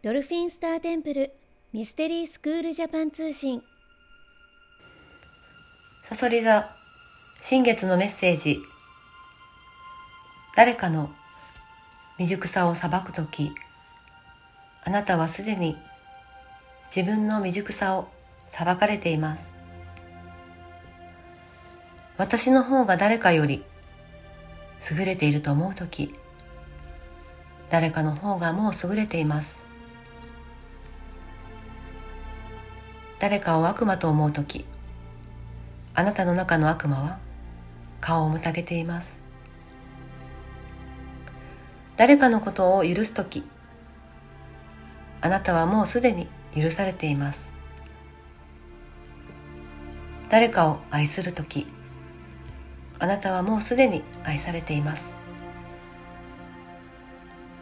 ドルフィンスターテンプルミステリースクールジャパン通信。さそり座新月のメッセージ。誰かの未熟さを裁くときあなたはすでに自分の未熟さを裁かれています。私の方が誰かより優れていると思うとき誰かの方がもう優れています。誰かを悪魔と思うときあなたの中の悪魔は顔をむたげています。誰かのことを許すときあなたはもうすでに許されています。誰かを愛するときあなたはもうすでに愛されています。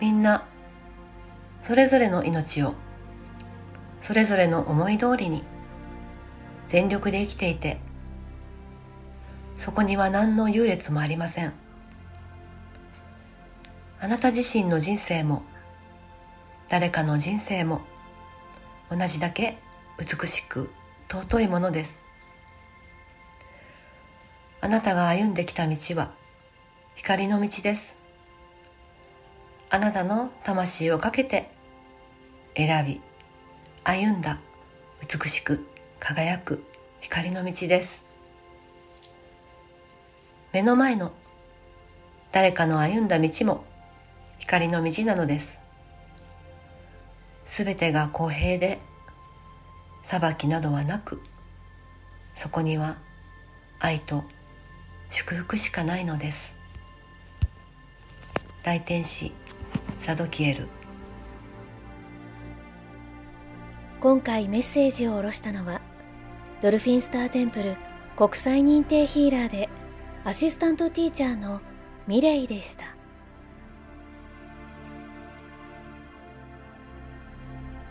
みんなそれぞれの命をそれぞれの思い通りに全力で生きていてそこには何の優劣もありません。あなた自身の人生も誰かの人生も同じだけ美しく尊いものです。あなたが歩んできた道は光の道です。あなたの魂をかけて選び歩んだ美しく輝く光の道です。目の前の誰かの歩んだ道も光の道なのです。すべてが公平で裁きなどはなくそこには愛と祝福しかないのです。大天使サドキエル。今回メッセージを下ろしたのはドルフィンスターテンプル国際認定ヒーラーでアシスタントティーチャーのミレイでした。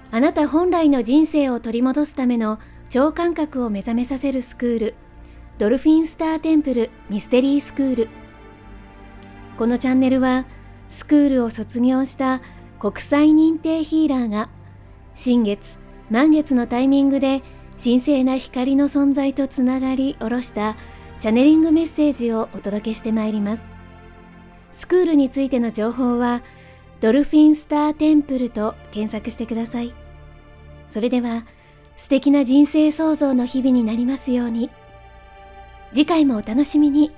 あなた本来の人生を取り戻すための超感覚を目覚めさせるスクールドルフィンスターテンプルミステリースクール。このチャンネルはスクールを卒業した国際認定ヒーラーが新月満月のタイミングで神聖な光の存在とつながり下ろしたチャネリングメッセージをお届けしてまいります。スクールについての情報はドルフィンスターテンプルと検索してください。それでは素敵な人生創造の日々になりますように。次回もお楽しみに。